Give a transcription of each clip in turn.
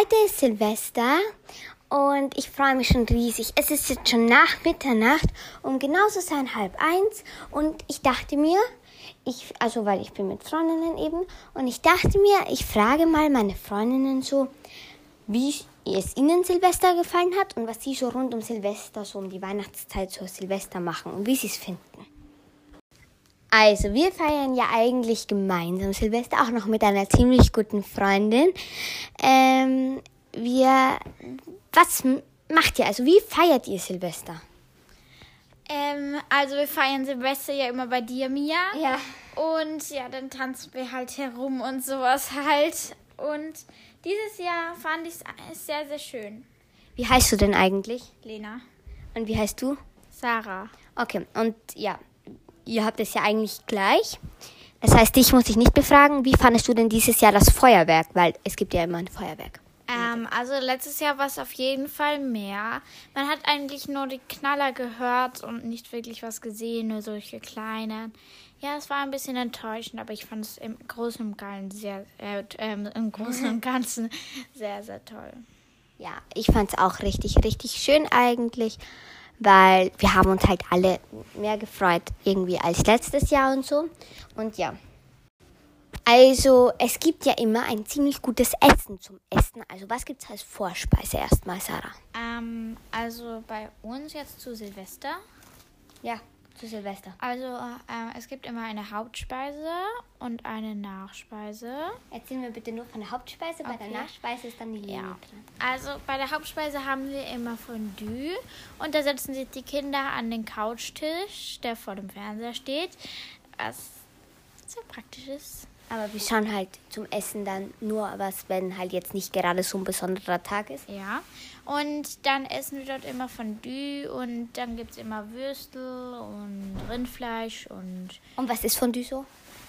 Heute ist Silvester und ich freue mich schon riesig. Es ist jetzt schon nach Mitternacht, um genau zu sein halb eins. Und ich dachte mir, ich, also weil ich bin mit Freundinnen eben, und ich dachte mir, ich frage mal meine Freundinnen so, wie es ihnen Silvester gefallen hat und was sie so rund um Silvester, so um die Weihnachtszeit, so Silvester machen und wie sie es finden. Also, wir feiern ja eigentlich gemeinsam Silvester, auch noch mit einer ziemlich guten Freundin. Ähm, wir, was macht ihr? Also, wie feiert ihr Silvester? Ähm, also, wir feiern Silvester ja immer bei dir, Mia. Ja. Und ja, dann tanzen wir halt herum und sowas halt. Und dieses Jahr fand ich es sehr, sehr schön. Wie heißt du denn eigentlich? Lena. Und wie heißt du? Sarah. Okay, und ja, ihr habt es ja eigentlich gleich. Das heißt, dich muss ich nicht befragen. Wie fandest du denn dieses Jahr das Feuerwerk? Weil es gibt ja immer ein Feuerwerk. Ähm, also letztes Jahr war es auf jeden Fall mehr. Man hat eigentlich nur die Knaller gehört und nicht wirklich was gesehen, nur solche kleinen. Ja, es war ein bisschen enttäuschend, aber ich fand es im Großen und Ganzen sehr, äh, ähm, im Großen und Ganzen sehr, sehr toll. Ja, ich fand es auch richtig, richtig schön eigentlich, weil wir haben uns halt alle mehr gefreut irgendwie als letztes Jahr und so. Und ja. Also, es gibt ja immer ein ziemlich gutes Essen zum Essen. Also, was gibt es als Vorspeise erstmal, Sarah? Ähm, also bei uns jetzt zu Silvester. Ja, zu Silvester. Also äh, es gibt immer eine Hauptspeise und eine Nachspeise. Erzähl mir bitte nur von der Hauptspeise, bei Okay. der Nachspeise ist dann die Lena Ja. dran. Also bei der Hauptspeise haben wir immer Fondue und da setzen sich die Kinder an den Couchtisch, der vor dem Fernseher steht, was sehr praktisch ist. Aber wir schauen halt zum Essen dann nur was, wenn halt jetzt nicht gerade so ein besonderer Tag ist. Ja. Und dann essen wir dort immer Fondue und dann gibt es immer Würstel und Rindfleisch und Und was ist Fondue so?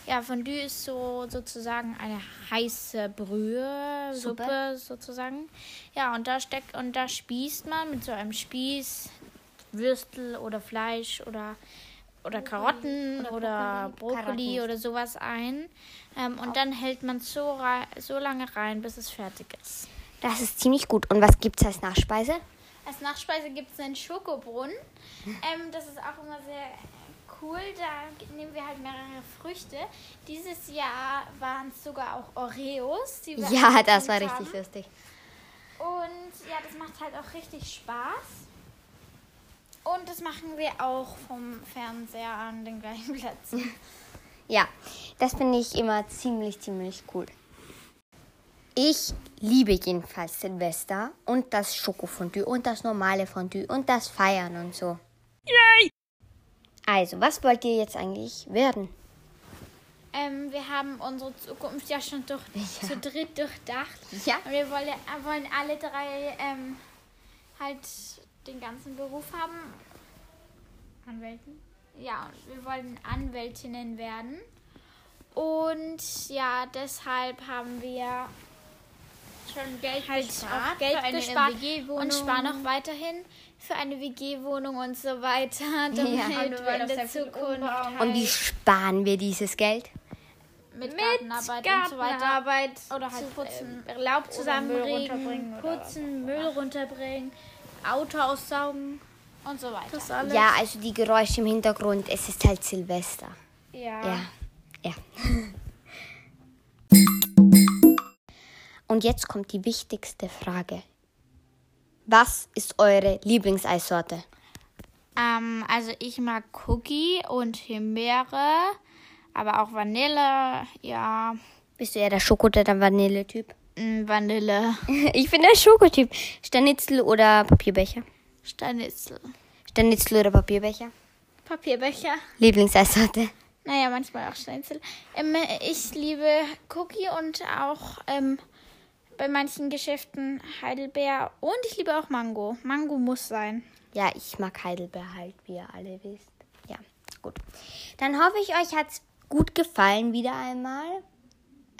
ja, Fondue ist so sozusagen eine heiße Brühe, Suppe. Suppe sozusagen. Ja, und da steckt und da spießt man mit so einem Spieß Würstel oder Fleisch oder oder Karotten oder oder Brokkoli, oder sowas ein. Ähm, und dann hält man so, rei- so lange rein, bis es fertig ist. Das ist ziemlich gut. Und was gibt's als Nachspeise? Als Nachspeise gibt es einen Schokobrunnen. Ähm, das ist auch immer sehr cool. Da nehmen wir halt mehrere Früchte. Dieses Jahr waren es sogar auch Oreos. Ja, das war haben. richtig lustig. Und ja, das macht halt auch richtig Spaß. Und das machen wir auch vom Fernseher an den gleichen Plätzen. Ja, das finde ich immer ziemlich, ziemlich cool. Ich liebe jedenfalls Silvester und das Schokofondue und das normale Fondue und das Feiern und so. Yay! Also, was wollt ihr jetzt eigentlich werden? Ähm, wir haben unsere Zukunft ja schon durch, Ja. zu dritt durchdacht. Ja. Und wir wollen, wollen alle drei ähm, halt den ganzen Beruf haben. Anwälten? Ja, und wir wollen Anwältinnen werden. Und ja, deshalb haben wir schon Geld Halt gespart, auch Geld für eine gespart WG-Wohnung. und sparen noch weiterhin für eine WG-Wohnung und so weiter, damit Ja. wir Und wir wollen in auch der Zukunft umbauen. Und wie halt sparen wir dieses Geld? mit, Mit Gartenarbeit, und so weiter oder halt zu putzen, putzen, Laub zusammenbringen, putzen, Müll runterbringen, Auto aussaugen und so weiter. Das alles. Ja, also die Geräusche im Hintergrund, es ist halt Silvester. Ja. Ja, ja. Und jetzt kommt die wichtigste Frage. Was ist eure Lieblingseissorte? Ähm, also ich mag Cookie und Himbeere, aber auch Vanille, ja, Bist du eher der Schoko- oder der Vanille-Typ? Vanille, Ich bin der Schokotyp. Schnitzel oder Papierbecher? Stanitzel, Schnitzel oder Papierbecher? Papierbecher. Lieblingseissorte? Naja, manchmal auch Stanitzel. Ähm, ich liebe Cookie und auch ähm, bei manchen Geschäften Heidelbeer und ich liebe auch Mango. Mango muss sein. Ja, ich mag Heidelbeer halt, wie ihr alle wisst. Ja, gut. Dann hoffe ich, euch hat's gut gefallen wieder einmal.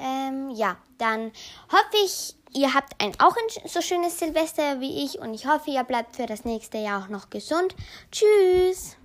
Ähm, ja, dann hoffe ich, ihr habt ein auch ein so schönes Silvester wie ich und ich hoffe, ihr bleibt für das nächste Jahr auch noch gesund. Tschüss!